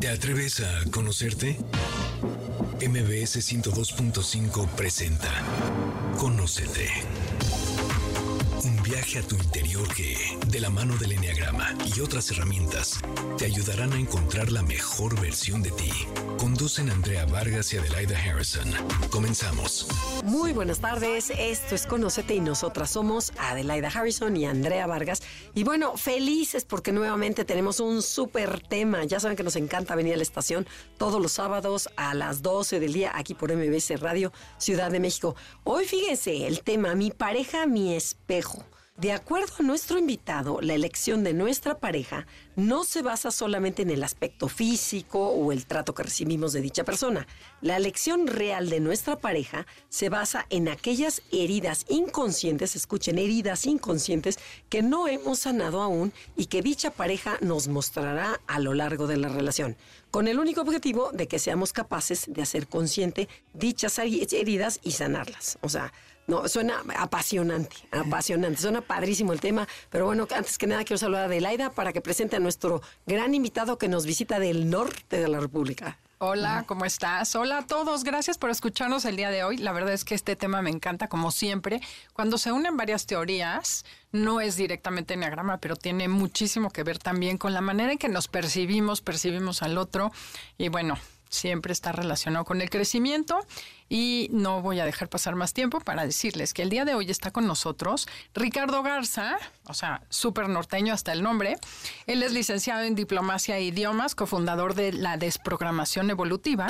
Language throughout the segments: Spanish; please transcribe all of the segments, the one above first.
¿Te atreves a conocerte? MBS 102.5 presenta Conócete. Viaje a tu interior que, de la mano del Enneagrama y otras herramientas, te ayudarán a encontrar la mejor versión de ti. Conducen Andrea Vargas y Adelaida Harrison. Comenzamos. Muy buenas tardes, esto es Conócete y nosotras somos Adelaida Harrison y Andrea Vargas. Y bueno, felices porque nuevamente tenemos un súper tema. Ya saben que nos encanta venir a la estación todos los sábados a las 12 del día aquí por MBC Radio Ciudad de México. Hoy fíjense el tema, mi pareja, mi espejo. De acuerdo a nuestro invitado, la elección de nuestra pareja no se basa solamente en el aspecto físico o el trato que recibimos de dicha persona. La elección real de nuestra pareja se basa en aquellas heridas inconscientes, escuchen, heridas inconscientes que no hemos sanado aún y que dicha pareja nos mostrará a lo largo de la relación, con el único objetivo de que seamos capaces de hacer consciente dichas heridas y sanarlas. O sea, no, suena apasionante, apasionante. Suena padrísimo el tema. Pero bueno, antes que nada quiero saludar a Adelaida para que presente a nuestro gran invitado que nos visita del norte de la República. Hola, ¿cómo estás? Hola a todos, gracias por escucharnos el día de hoy. La verdad es que este tema me encanta, como siempre. Cuando se unen varias teorías, no es directamente enneagrama, pero tiene muchísimo que ver también con la manera en que nos percibimos, percibimos al otro. Y bueno, siempre está relacionado con el crecimiento y no voy a dejar pasar más tiempo para decirles que el día de hoy está con nosotros Ricardo Garza, o sea, súper norteño hasta el nombre. Él es licenciado en Diplomacia e Idiomas, cofundador de la Desprogramación Evolutiva,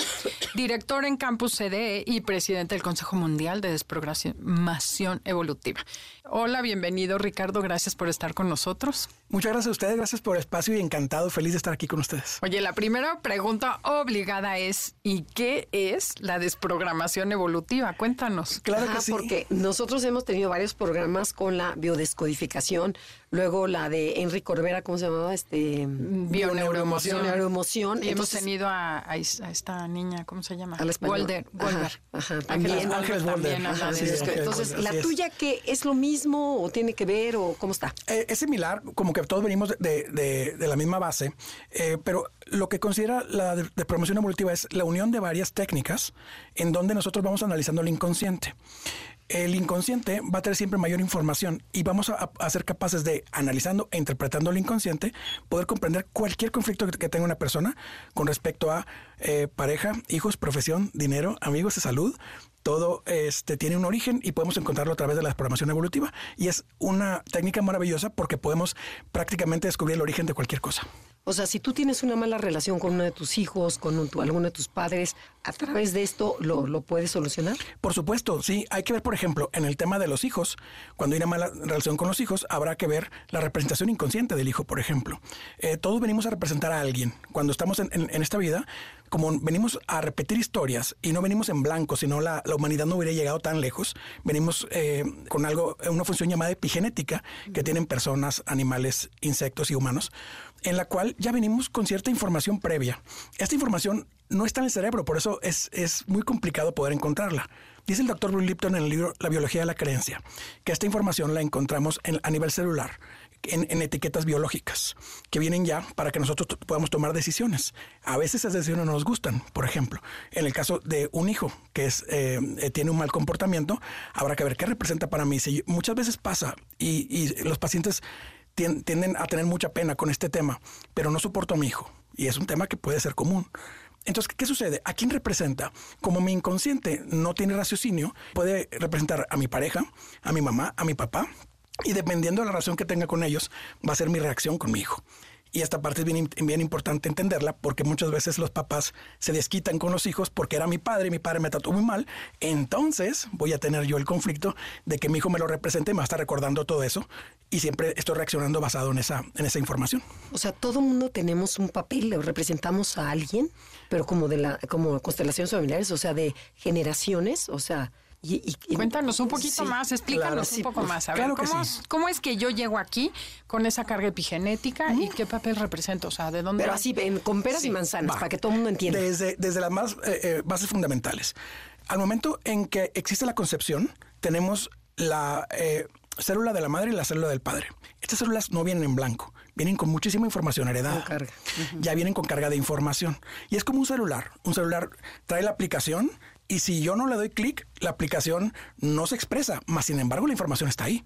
director en Campus CDE y presidente del Consejo Mundial de Desprogramación Evolutiva. Hola, bienvenido Ricardo, gracias por estar con nosotros. Muchas gracias a ustedes, gracias por el espacio y encantado, feliz de estar aquí con ustedes. Oye, la primera pregunta obligada es, ¿y qué es la desprogramación evolutiva? Cuéntanos. Claro que sí. Porque nosotros hemos tenido varios programas con la biodescodificación, luego la de Enrique Corbera, ¿cómo se llamaba? Este, Bioneuroemoción. Neuroemoción. Y hemos tenido a, a, esta niña, ¿cómo se llama? Al Walder. Walder. Ajá, también. Ángeles Walder. Ajá, sí, es que, entonces, ¿la tuya qué es lo mismo o tiene que ver o cómo está? Eh, es similar, como que todos venimos de, de, de la misma base, eh, pero lo que considera la de, de promoción evolutiva es la unión de varias técnicas en donde nosotros vamos analizando el inconsciente el inconsciente va a tener siempre mayor información y vamos a, ser capaces de, analizando e interpretando el inconsciente, poder comprender cualquier conflicto que, que tenga una persona con respecto a eh, pareja, hijos, profesión, dinero, amigos de salud. Todo este, tiene un origen y podemos encontrarlo a través de la programación evolutiva. Y es una técnica maravillosa porque podemos prácticamente descubrir el origen de cualquier cosa. O sea, si tú tienes una mala relación con uno de tus hijos, con un, tu, alguno de tus padres, ¿a través de esto lo, lo, puedes solucionar? Por supuesto, sí. Hay que ver, por ejemplo, en el tema de los hijos, cuando hay una mala relación con los hijos, habrá que ver la representación inconsciente del hijo, por ejemplo. Eh, todos venimos a representar a alguien. Cuando estamos en, en, en esta vida, como venimos a repetir historias y no venimos en blanco, sino la, la humanidad no hubiera llegado tan lejos, venimos eh, con algo, una función llamada epigenética que tienen personas, animales, insectos y humanos, en la cual ya venimos con cierta información previa. Esta información no está en el cerebro, por eso es, es muy complicado poder encontrarla. Dice el doctor Bruce Lipton en el libro La biología de la creencia, que esta información la encontramos en, a nivel celular. En, etiquetas biológicas que vienen ya para que nosotros podamos tomar decisiones. A veces esas decisiones no nos gustan. Por ejemplo, en el caso de un hijo que es, eh, tiene un mal comportamiento, habrá que ver qué representa para mí. Si muchas veces pasa y, y los pacientes tienden a tener mucha pena con este tema, pero no soporto a mi hijo. Y es un tema que puede ser común. Entonces, ¿qué sucede? ¿A quién representa? Como mi inconsciente no tiene raciocinio, puede representar a mi pareja, a mi mamá, a mi papá, y dependiendo de la relación que tenga con ellos, va a ser mi reacción con mi hijo. Y esta parte es bien, bien, importante entenderla porque muchas veces los papás se desquitan con los hijos porque era mi padre y mi padre me trató muy mal. Entonces voy a tener yo el conflicto de que mi hijo me lo represente, me va a estar recordando todo eso y siempre estoy reaccionando basado en esa, en esa información. O sea, todo mundo tenemos un papel, o representamos a alguien, pero como de la, como constelaciones familiares, o sea, de generaciones, o sea, y, y, y, Cuéntanos un poquito sí, más, explícanos claro, un sí, poco más. A ver, claro ¿cómo, sí. ¿cómo, es que yo llego aquí con esa carga epigenética mm. y qué papel represento? O sea, ¿de dónde? Pero así, en, con peras y manzanas, Va. para que todo el mundo entienda. Desde, desde las más eh, eh, bases fundamentales. Al momento en que existe la concepción, tenemos la, eh, célula de la madre y la célula del padre. Estas células no vienen en blanco, vienen con muchísima información heredada. carga. Ya vienen con carga de información. Y es como un celular. Un celular trae la aplicación y si yo no le doy clic, la aplicación no se expresa, más sin embargo la información está ahí.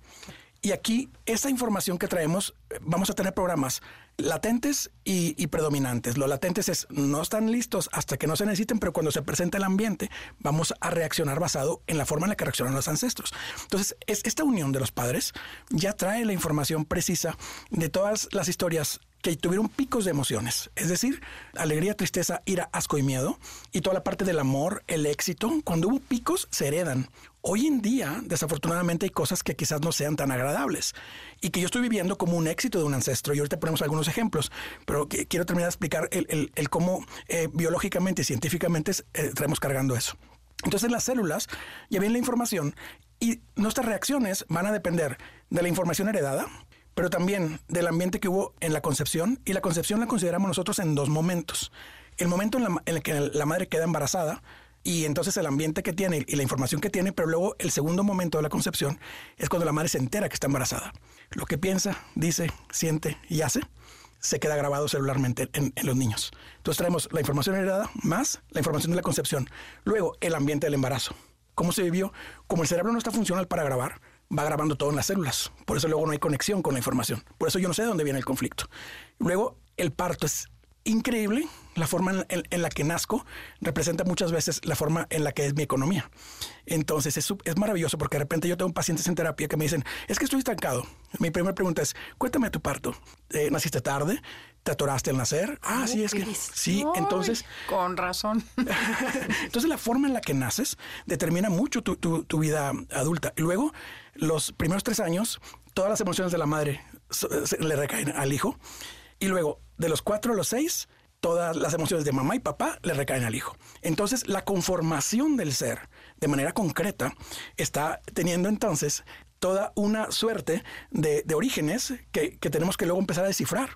Y aquí, esa información que traemos, vamos a tener programas latentes y, predominantes. Los latentes es no están listos hasta que no se necesiten, pero cuando se presenta el ambiente, vamos a reaccionar basado en la forma en la que reaccionan los ancestros. Entonces, es, esta unión de los padres ya trae la información precisa de todas las historias que tuvieron picos de emociones, es decir, alegría, tristeza, ira, asco y miedo, y toda la parte del amor, el éxito, cuando hubo picos se heredan. Hoy en día, desafortunadamente, hay cosas que quizás no sean tan agradables y que yo estoy viviendo como un éxito de un ancestro. Y ahorita ponemos algunos ejemplos, pero quiero terminar de explicar el, cómo eh, biológicamente y científicamente eh, traemos cargando eso. Entonces, las células ya viene la información y nuestras reacciones van a depender de la información heredada, pero también del ambiente que hubo en la concepción. Y la concepción la consideramos nosotros en dos momentos. El momento en, el que la madre queda embarazada y entonces el ambiente que tiene y la información que tiene, pero luego el segundo momento de la concepción es cuando la madre se entera que está embarazada. Lo que piensa, dice, siente y hace se queda grabado celularmente en, en, los niños. Entonces traemos la información heredada más la información de la concepción. Luego el ambiente del embarazo. ¿Cómo se vivió? Como el cerebro no está funcional para grabar, va grabando todo en las células. Por eso luego no hay conexión con la información. Por eso yo no sé de dónde viene el conflicto. Luego, el parto es increíble. La forma en, la que nazco representa muchas veces la forma en la que es mi economía. Entonces es, es, maravilloso porque de repente yo tengo pacientes en terapia que me dicen, es que estoy estancado. Mi primera pregunta es, cuéntame tu parto. Eh, ¿Naciste tarde? ¿Te atoraste al nacer? Ah, sí, es que sí. entonces... Con razón. entonces la forma en la que naces determina mucho tu, tu, tu vida adulta. Y luego, los primeros tres años, todas las emociones de la madre le recaen al hijo. Y luego, de los cuatro a los seis, todas las emociones de mamá y papá le recaen al hijo. Entonces, la conformación del ser de manera concreta está teniendo entonces toda una suerte de, orígenes que, tenemos que luego empezar a descifrar.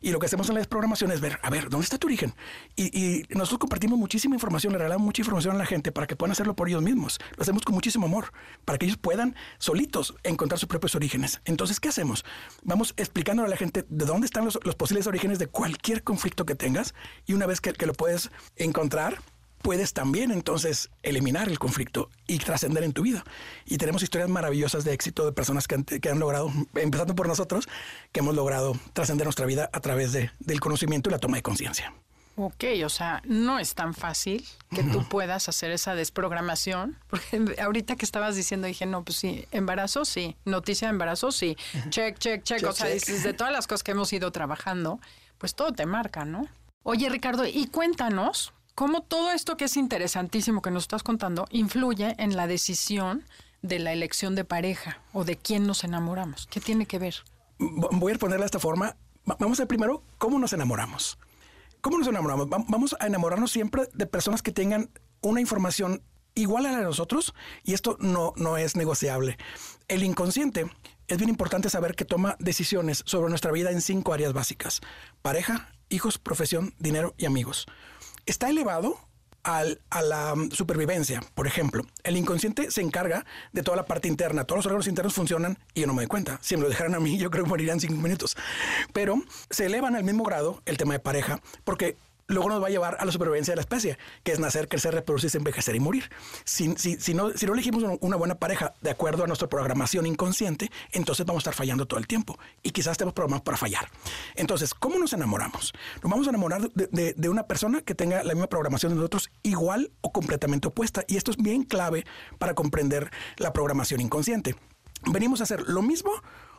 Y lo que hacemos en la desprogramación es ver, a ver, ¿dónde está tu origen? Y, nosotros compartimos muchísima información, le regalamos mucha información a la gente para que puedan hacerlo por ellos mismos. Lo hacemos con muchísimo amor, para que ellos puedan solitos encontrar sus propios orígenes. Entonces, ¿qué hacemos? Vamos explicándole a la gente de dónde están los, posibles orígenes de cualquier conflicto que tengas y una vez que, que lo puedes encontrar, puedes también entonces eliminar el conflicto y trascender en tu vida. Y tenemos historias maravillosas de éxito de personas que han, que han logrado, empezando por nosotros, que hemos logrado trascender nuestra vida a través de, del conocimiento y la toma de conciencia. Ok, o sea, no es tan fácil que tú puedas hacer esa desprogramación, porque ahorita que estabas diciendo dije, no, pues sí, embarazo, sí, noticia de embarazo, sí, check, check, check, o sea, de todas las cosas que hemos ido trabajando, pues todo te marca, ¿no? Oye, Ricardo, y cuéntanos, cómo todo esto que es interesantísimo que nos estás contando influye en la decisión de la elección de pareja o de quién nos enamoramos. ¿Qué tiene que ver? Voy a ponerla de esta forma. Vamos a ver primero cómo nos enamoramos. ¿Cómo nos enamoramos? Vamos a enamorarnos siempre de personas que tengan una información igual a la de nosotros y esto no, no es negociable. El inconsciente es bien importante saber que toma decisiones sobre nuestra vida en cinco áreas básicas. Pareja, hijos, profesión, dinero y amigos está elevado al, a la mm, supervivencia, por ejemplo. El inconsciente se encarga de toda la parte interna. Todos los órganos internos funcionan y yo no me doy cuenta. Si me lo dejaran a mí, yo creo que morirían cinco minutos. Pero se elevan al mismo grado el tema de pareja porque luego nos va a llevar a la supervivencia de la especie, que es nacer, crecer, reproducirse, envejecer y morir. Si, no, elegimos una buena pareja de acuerdo a nuestra programación inconsciente, entonces vamos a estar fallando todo el tiempo y quizás estemos programados para fallar. Entonces, ¿cómo nos enamoramos? Nos vamos a enamorar de, de una persona que tenga la misma programación de nosotros, igual o completamente opuesta. Y esto es bien clave para comprender la programación inconsciente. Venimos a hacer lo mismo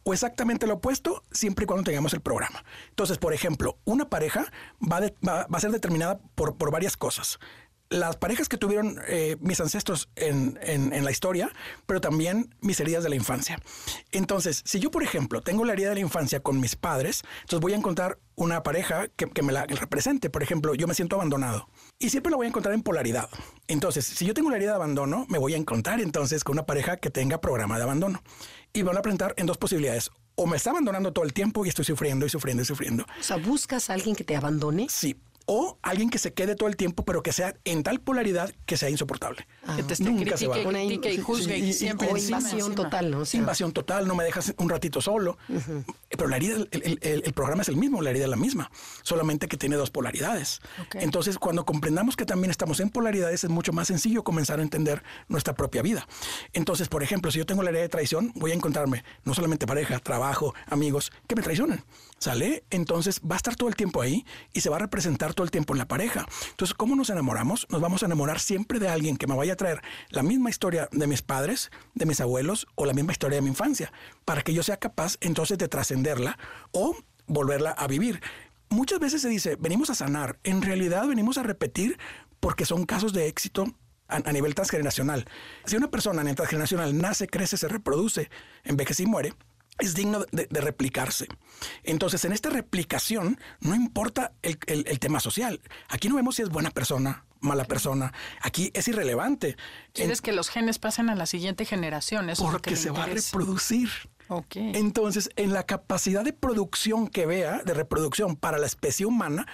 o exactamente lo opuesto siempre y cuando tengamos el programa. Entonces, por ejemplo, una pareja va, va, a ser determinada por, por varias cosas las parejas que tuvieron eh, mis ancestros en, en, la historia, pero también mis heridas de la infancia. Entonces, si yo, por ejemplo, tengo la herida de la infancia con mis padres, entonces voy a encontrar una pareja que, que me la represente. Por ejemplo, yo me siento abandonado y siempre la voy a encontrar en polaridad. Entonces, si yo tengo la herida de abandono, me voy a encontrar entonces con una pareja que tenga programa de abandono y van a presentar en dos posibilidades. O me está abandonando todo el tiempo y estoy sufriendo y sufriendo y sufriendo. O sea, ¿buscas a alguien que te abandone? Sí. O alguien que se quede todo el tiempo, pero que sea en tal polaridad que sea insoportable. Que te esté Nunca se va. critique, Una critique y juzgue y y- siempre O encima, invasión encima. total, ¿no? O sea, Invasión total, no me dejas un ratito solo. Pero la herida, el, el- el- el programa es el mismo, la herida es la misma, solamente que tiene dos polaridades. Entonces, cuando comprendamos que también estamos en polaridades, es mucho más sencillo comenzar a entender nuestra propia vida. Entonces, por ejemplo, si yo tengo la herida de traición, voy a encontrarme no solamente pareja, trabajo, amigos, que me traicionan. ¿Sale? Entonces va a estar todo el tiempo ahí y se va a representar todo el tiempo en la pareja. Entonces, ¿cómo nos enamoramos? Nos vamos a enamorar siempre de alguien que me vaya a traer la misma historia de mis padres, de mis abuelos o la misma historia de mi infancia, para que yo sea capaz entonces de trascenderla o volverla a vivir. Muchas veces se dice, venimos a sanar. En realidad venimos a repetir porque son casos de éxito a, nivel transgeneracional. Si una persona a nivel transgeneracional nace, crece, se reproduce, envejece y muere, es digno de, de replicarse. Entonces, en esta replicación, no importa el, el- el tema social. Aquí no vemos si es buena persona, mala persona. Aquí es irrelevante. Quieres que los genes pasen a la siguiente generación, eso es lo que porque se va a reproducir. Entonces, en la capacidad de producción que vea, de reproducción para la especie humana,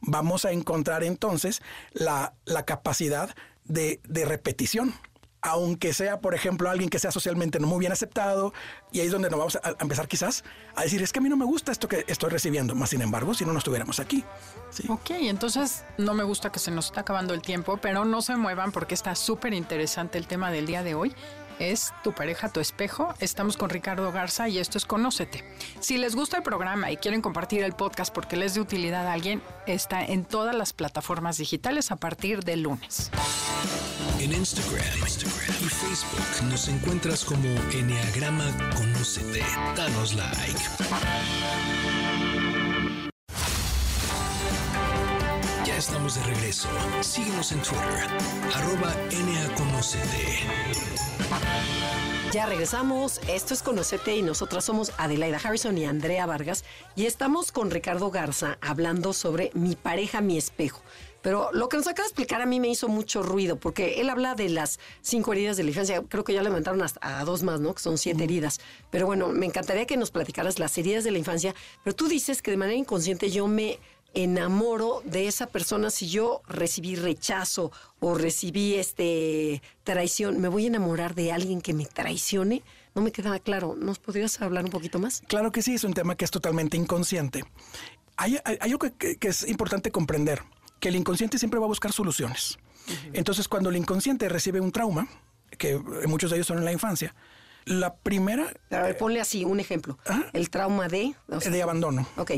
vamos a encontrar entonces la, la capacidad de, de repetición. Aunque sea, por ejemplo, alguien que sea socialmente no muy bien aceptado, y ahí es donde nos vamos a, empezar quizás a decir, es que a mí no me gusta esto que estoy recibiendo, más sin embargo, si no, no estuviéramos aquí. Sí. Ok, entonces no me gusta que se nos está acabando el tiempo, pero no se muevan porque está súper interesante el tema del día de hoy. Es tu pareja, tu espejo. Estamos con Ricardo Garza y esto es Conócete. Si les gusta el programa y quieren compartir el podcast porque les de utilidad a alguien, está en todas las plataformas digitales a partir del lunes. En Instagram, y Facebook nos encuentras como Enneagrama Conócete. Danos like. Ya estamos de regreso. Síguenos en Twitter, arroba. Ya regresamos. Esto es Conocete y nosotras somos Adelaida Harrison y Andrea Vargas. Y estamos con Ricardo Garza hablando sobre mi pareja, mi espejo. Pero lo que nos acaba de explicar a mí me hizo mucho ruido, porque él habla de las cinco heridas de la infancia. Creo que ya le levantaron hasta a dos más, ¿no? Que son siete heridas. Pero bueno, me encantaría que nos platicaras las heridas de la infancia. Pero tú dices que de manera inconsciente yo me enamoro de esa persona si yo recibí rechazo o recibí este traición, me voy a enamorar de alguien que me traicione. No me queda claro. ¿Nos podrías hablar un poquito más? Claro que sí, es un tema que es totalmente inconsciente. Hay, hay- hay algo que es importante comprender, que el inconsciente siempre va a buscar soluciones. Entonces, cuando el inconsciente recibe un trauma, que muchos de ellos son en la infancia, la primera A ver, ponle así un ejemplo. El trauma de... o sea, de abandono. ok.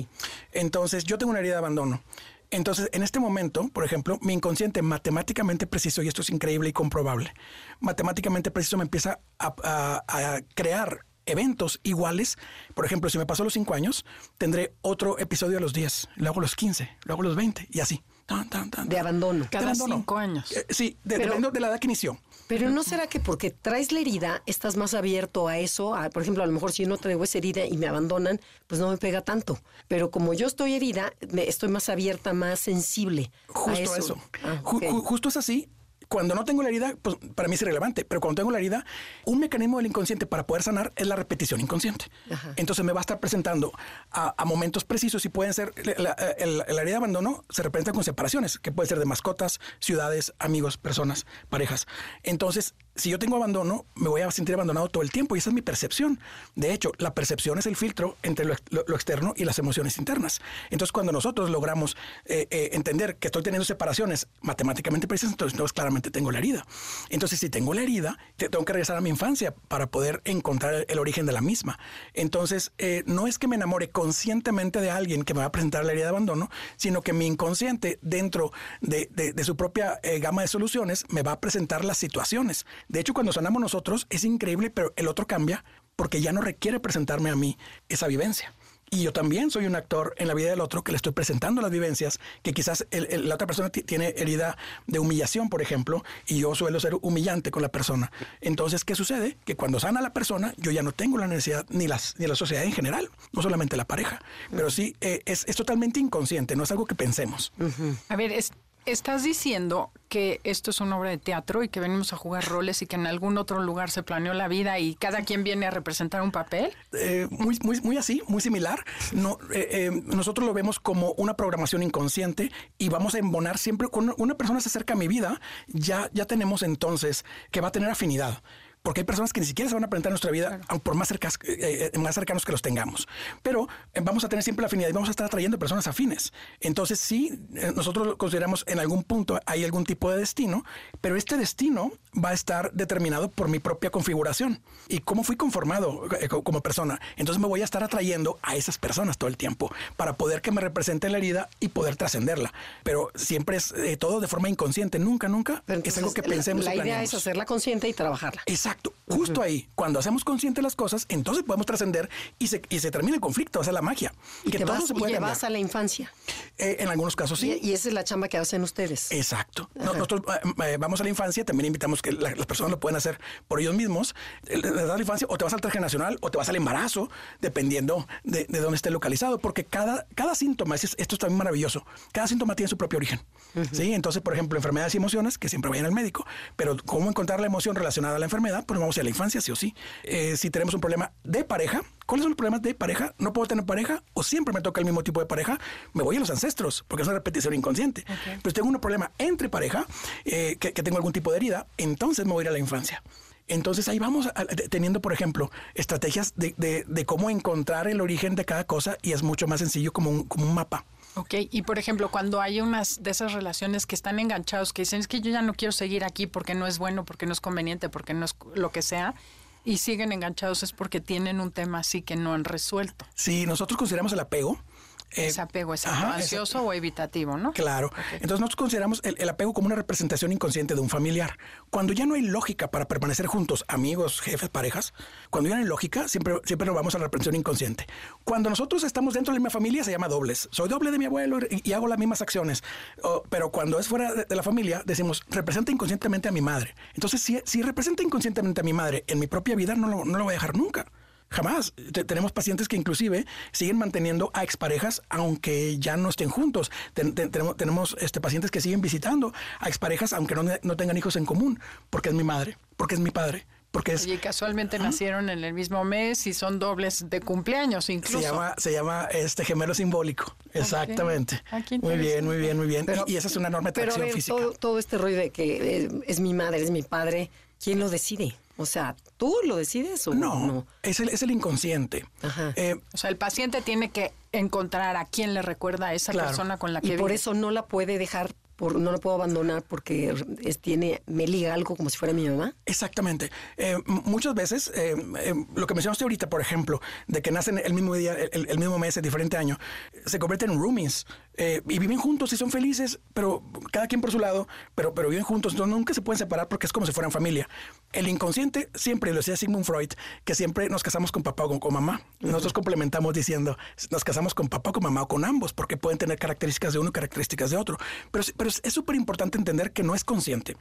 Entonces, yo tengo una herida de abandono. Entonces, en este momento, por ejemplo, mi inconsciente matemáticamente preciso, y esto es increíble y comprobable, matemáticamente preciso me empieza a, a- a crear eventos iguales. Por ejemplo, si me pasó los 5 años, tendré otro episodio a los 10, luego a los 15, luego a los 20, y así. Tan, tan, tan, De abandono. Cada abandono. cinco años. Eh, sí, de- Pero- dependiendo de la edad que inició. Pero ¿no será que porque traes la herida estás más abierto a eso? A, por ejemplo, a lo mejor si yo no traigo esa herida y me abandonan, pues no me pega tanto. Pero como yo estoy herida, me- estoy más abierta, más sensible. a Justo eso. Ah, ju- justo es así. Cuando no tengo la herida, pues para mí es irrelevante, pero cuando tengo la herida, un mecanismo del inconsciente para poder sanar es la repetición inconsciente. Ajá. Entonces me va a estar presentando a, a momentos precisos y pueden ser, la, la- el- la herida de abandono se representa con separaciones, que pueden ser de mascotas, ciudades, amigos, personas, parejas. Entonces, si yo tengo abandono, me voy a sentir abandonado todo el tiempo y esa es mi percepción. De hecho, la percepción es el filtro entre lo, ex- lo- lo externo y las emociones internas. Entonces, cuando nosotros logramos eh, eh, entender que estoy teniendo separaciones matemáticamente precisas, entonces, entonces claramente tengo la herida. Entonces, si tengo la herida, te- tengo que regresar a mi infancia para poder encontrar el, origen de la misma. Entonces, eh, no es que me enamore conscientemente de alguien que me va a presentar la herida de abandono, sino que mi inconsciente, dentro de, su propia gama de soluciones, me va a presentar las situaciones. De hecho, cuando sanamos nosotros, es increíble, pero el otro cambia porque ya no requiere presentarme a mí esa vivencia. Y yo también soy un actor en la vida del otro que le estoy presentando las vivencias que quizás el- el- la otra persona ti- tiene herida de humillación, por ejemplo, y yo suelo ser humillante con la persona. Entonces, ¿qué sucede? Que cuando sana la persona, yo ya no tengo la necesidad, ni, las, ni la sociedad en general, no solamente la pareja, pero sí eh, es, es totalmente inconsciente, no es algo que pensemos. A ver, es, Estás diciendo que esto es una obra de teatro y que venimos a jugar roles y que en algún otro lugar se planeó la vida y cada quien viene a representar un papel. Eh, muy, muy, muy así, muy similar. No, eh, eh, nosotros lo vemos como una programación inconsciente y vamos a embonar siempre cuando una persona se acerca a mi vida, ya, ya tenemos entonces que va a tener afinidad porque hay personas que ni siquiera se van a presentar en nuestra vida, por más, cercas, eh, eh, más cercanos que los tengamos. Pero eh, vamos a tener siempre la afinidad y vamos a estar atrayendo personas afines. Entonces, sí, nosotros consideramos en algún punto hay algún tipo de destino, pero este destino va a estar determinado por mi propia configuración y cómo fui conformado como persona. Entonces, me voy a estar atrayendo a esas personas todo el tiempo para poder que me represente la herida y poder trascenderla. Pero siempre es todo de forma inconsciente, nunca, nunca es algo que pensemos. La, la idea es hacerla consciente y trabajarla. Exacto. Exacto. Justo ahí, cuando hacemos consciente las cosas, entonces podemos trascender y se, y se termina el conflicto, o sea, la magia. Y que todo se puede y vas a la infancia. Eh, en algunos casos sí. Y, esa es la chamba que hacen ustedes. Exacto. nosotros eh, eh, vamos a la infancia, también invitamos que las personas lo pueden hacer por ellos mismos. Les das la infancia o te vas al transgeneracional o te vas al embarazo, dependiendo de, dónde esté localizado, porque cada, cada síntoma, esto es también maravilloso, cada síntoma tiene su propio origen. ¿sí? Entonces, por ejemplo, enfermedades y emociones, que siempre vayan al médico, pero cómo encontrar la emoción relacionada a la enfermedad, pues vamos a la infancia, sí o sí. Eh, si tenemos un problema de pareja, ¿cuáles son los problemas de pareja? ¿No puedo tener pareja? ¿O siempre me toca el mismo tipo de pareja? Me voy a los ancestros, porque es una repetición inconsciente. Pero si tengo un problema entre pareja, eh, que, tengo algún tipo de herida, entonces me voy a ir a la infancia. Entonces ahí vamos teniendo, por ejemplo, estrategias de, cómo encontrar el origen de cada cosa y es mucho más sencillo como un, como un mapa. Ok, y por ejemplo, cuando hay unas de esas relaciones que están enganchados, que dicen, es que yo ya no quiero seguir aquí porque no es bueno, porque no es conveniente, porque no es lo que sea, y siguen enganchados es porque tienen un tema así que no han resuelto. Sí, nosotros consideramos el apego eh, apego, es ansioso o evitativo, ¿no? Claro. Entonces nosotros consideramos el, apego como una representación inconsciente de un familiar. Cuando ya no hay lógica para permanecer juntos, amigos, jefes, parejas, cuando ya no hay lógica, siempre, siempre nos vamos a la representación inconsciente. Cuando nosotros estamos dentro de la misma familia, se llama dobles. Soy doble de mi abuelo y, hago las mismas acciones. pero cuando es fuera de, la familia, decimos, representa inconscientemente a mi madre. Entonces, si, si representa inconscientemente a mi madre en mi propia vida, no lo, no lo voy a dejar nunca. Jamás. tenemos pacientes que inclusive siguen manteniendo a exparejas aunque ya no estén juntos. tenemos tenemos este, pacientes que siguen visitando a exparejas aunque no, no, tengan hijos en común, porque es mi madre, porque es mi padre. Porque es, y casualmente nacieron en el mismo mes y son dobles de cumpleaños incluso. Se llama, se llama este gemelo simbólico. Exactamente. Ah, muy bien, muy bien, muy bien. y, esa es una enorme atracción física. Todo, todo, este rollo de que es mi madre, es mi padre, ¿quién lo decide? O sea, ¿tú lo decides o no? No, Es, el, es el inconsciente. Eh, o sea, el paciente tiene que encontrar a quién le recuerda a esa persona con la que Y por eso no la puede dejar no lo puedo abandonar porque es, tiene, me liga algo como si fuera mi mamá. Exactamente. Eh, muchas veces, eh, eh, lo que mencionaste ahorita, por ejemplo, de que nacen el mismo día, el, mismo mes, el diferente año, se convierten en roomies y viven juntos y son felices, pero cada quien por su lado, pero, pero viven juntos, entonces nunca se pueden separar porque es como si fueran familia. El inconsciente, siempre lo decía Sigmund Freud, que siempre nos casamos con papá o con, mamá. Nosotros complementamos diciendo, nos casamos con papá o con mamá o con ambos, porque pueden tener características de uno y características de otro. Pero, pero es súper importante entender que no es consciente.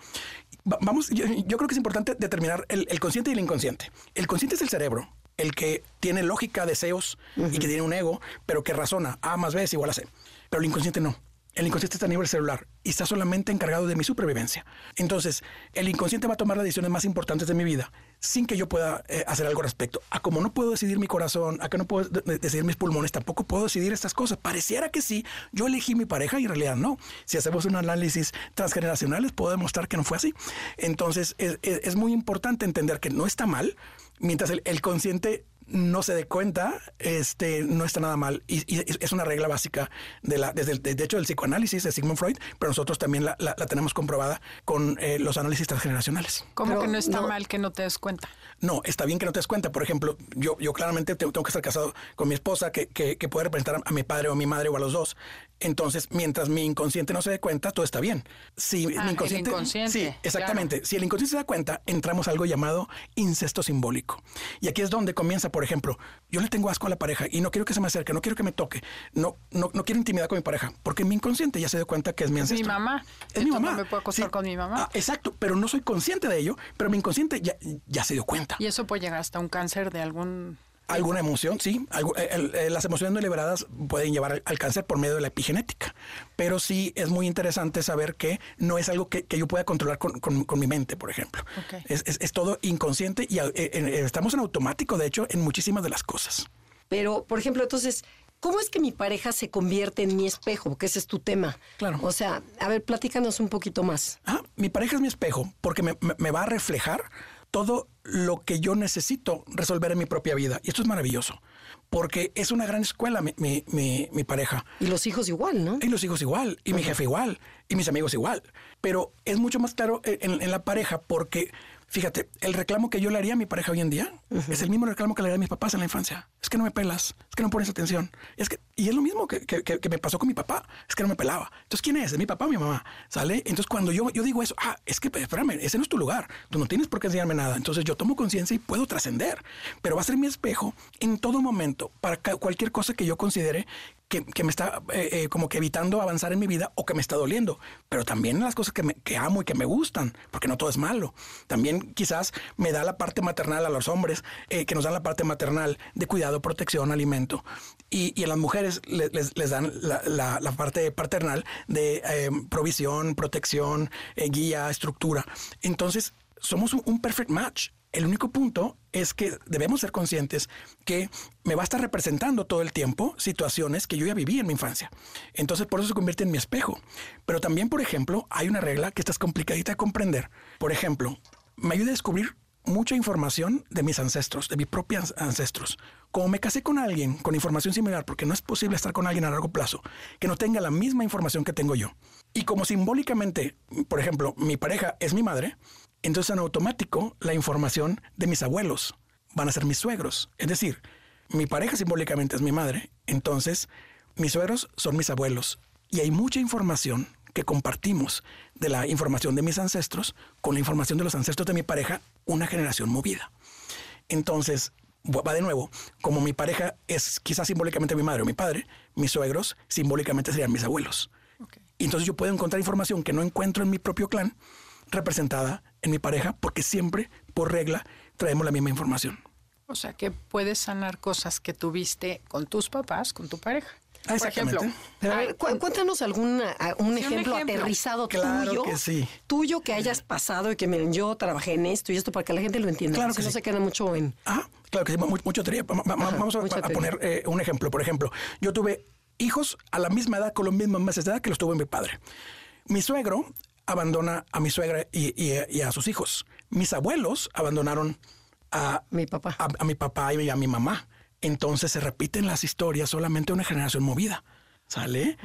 Vamos, yo, creo que es importante determinar el, consciente y el inconsciente. El consciente es el cerebro, el que tiene lógica, deseos y que tiene un ego, pero que razona A más B es igual a C. Pero el inconsciente no. El inconsciente está a nivel celular y está solamente encargado de mi supervivencia. Entonces, el inconsciente va a tomar las decisiones más importantes de mi vida sin que yo pueda eh, hacer algo al respecto. A como no puedo decidir mi corazón, a que no puedo decidir mis pulmones, tampoco puedo decidir estas cosas. Pareciera que sí, yo elegí mi pareja y en realidad no. Si hacemos un análisis transgeneracional, puedo demostrar que no fue así. Entonces, es, muy importante entender que no está mal, mientras el consciente no se dé cuenta, este, no está nada mal. Y, es una regla básica de la, desde el, de hecho del psicoanálisis de Sigmund Freud, pero nosotros también la, tenemos comprobada con eh, los análisis transgeneracionales. ¿Cómo que no está mal que no te des cuenta? No, está bien que no te des cuenta. Por ejemplo, yo, yo claramente tengo, que estar casado con mi esposa que, que, puede representar a mi padre o a mi madre o a los dos. Entonces, mientras mi inconsciente no se dé cuenta, todo está bien. Si mi ah, inconsciente, sí, exactamente. Si el inconsciente se da cuenta, entramos a algo llamado incesto simbólico. Y aquí es donde comienza, por ejemplo, yo le tengo asco a la pareja y no quiero que se me acerque, no quiero que me toque, no, no, no quiero intimidad con mi pareja, porque mi inconsciente ya se dio cuenta que es mi ancestro. Es mi mamá. Es mi mamá. No me puedo acostar con mi mamá. Ah, exacto, pero no soy consciente de ello, pero mi inconsciente ya, ya se dio cuenta. Y eso puede llegar hasta un cáncer de algún Alguna emoción, sí. Eh, eh, las emociones no liberadas pueden llevar al cáncer por medio de la epigenética. Pero sí es muy interesante saber que no es algo que, yo pueda controlar con, mi mente, por ejemplo. Es, todo inconsciente y estamos en automático, de hecho, en muchísimas de las cosas. Pero, por ejemplo, entonces, ¿Cómo es que mi pareja se convierte en mi espejo? Que ese es tu tema. Claro. O sea, a ver, platícanos un poquito más. Ah, mi pareja es mi espejo porque me, va a reflejar todo lo que yo necesito resolver en mi propia vida. Y esto es maravilloso, porque es una gran escuela mi, mi, pareja. Y los hijos igual, ¿no? Y los hijos igual, y mi jefe igual, y mis amigos igual. Pero es mucho más claro en, en la pareja porque Fíjate, el reclamo que yo le haría a mi pareja hoy en día es el mismo reclamo que le haría a mis papás en la infancia. Es que no me pelas, es que no pones atención. Es que, y es lo mismo que, me pasó con mi papá, es que no me pelaba. Entonces, ¿quién es? ¿Es mi papá o mi mamá? ¿Sale? Entonces, cuando yo, yo digo eso, ah, es que, espérame, ese no es tu lugar. Tú no tienes por qué enseñarme nada. Entonces, yo tomo conciencia y puedo trascender. Pero va a ser mi espejo en todo momento para cualquier cosa que yo considere que, me está eh, eh, como que evitando avanzar en mi vida o que me está doliendo, pero también las cosas que, me, que amo y que me gustan, porque no todo es malo. También quizás me da la parte maternal a los hombres, eh, que nos dan la parte maternal de cuidado, protección, alimento, y, y a las mujeres les, les, dan la, la, parte paternal de provisión, protección, guía, estructura. Entonces, somos un perfect match el único punto es que debemos ser conscientes que me va a estar representando todo el tiempo situaciones que yo ya viví en mi infancia. Entonces por eso se convierte en mi espejo. Pero también, por ejemplo, hay una regla que está complicadita de comprender. Por ejemplo, me ayuda a descubrir mucha información de mis ancestros, de mis propios ancestros. Como me casé con alguien con información similar, porque no es posible estar con alguien a largo plazo que no tenga la misma información que tengo yo. Y como simbólicamente, por ejemplo, mi pareja es mi madre, entonces en automático la información de mis abuelos van a ser mis suegros. Es decir, mi pareja simbólicamente es mi madre, entonces mis suegros son mis abuelos. Y hay mucha información que compartimos de la información de mis ancestros con la información de los ancestros de mi pareja, una generación movida. Entonces, va de nuevo, como mi pareja es quizás simbólicamente mi madre o mi padre, mis suegros simbólicamente serían mis abuelos. Y entonces yo puedo encontrar información que no encuentro en mi propio clan representada en mi pareja porque siempre, por regla, traemos la misma información. O sea, que puedes sanar cosas que tuviste con tus papás, con tu pareja. Ah, por ejemplo, cuéntanos algún un, ejemplo, aterrizado tuyo, que sí. tuyo que hayas pasado y que miren, yo trabajé en esto y esto para que la gente lo entienda. Claro que no se queda mucho en. Ah, claro que sí, mucho teoría. Vamos a, poner eh, un ejemplo. Por ejemplo, yo tuve hijos a la misma edad, con los mismos meses de edad que los tuvo mi padre. Mi suegro abandona a mi suegra y, a sus hijos. Mis abuelos abandonaron a mi papá, a, mi papá y a mi mamá. Entonces se repiten las historias solamente una generación movida. ¿Sale?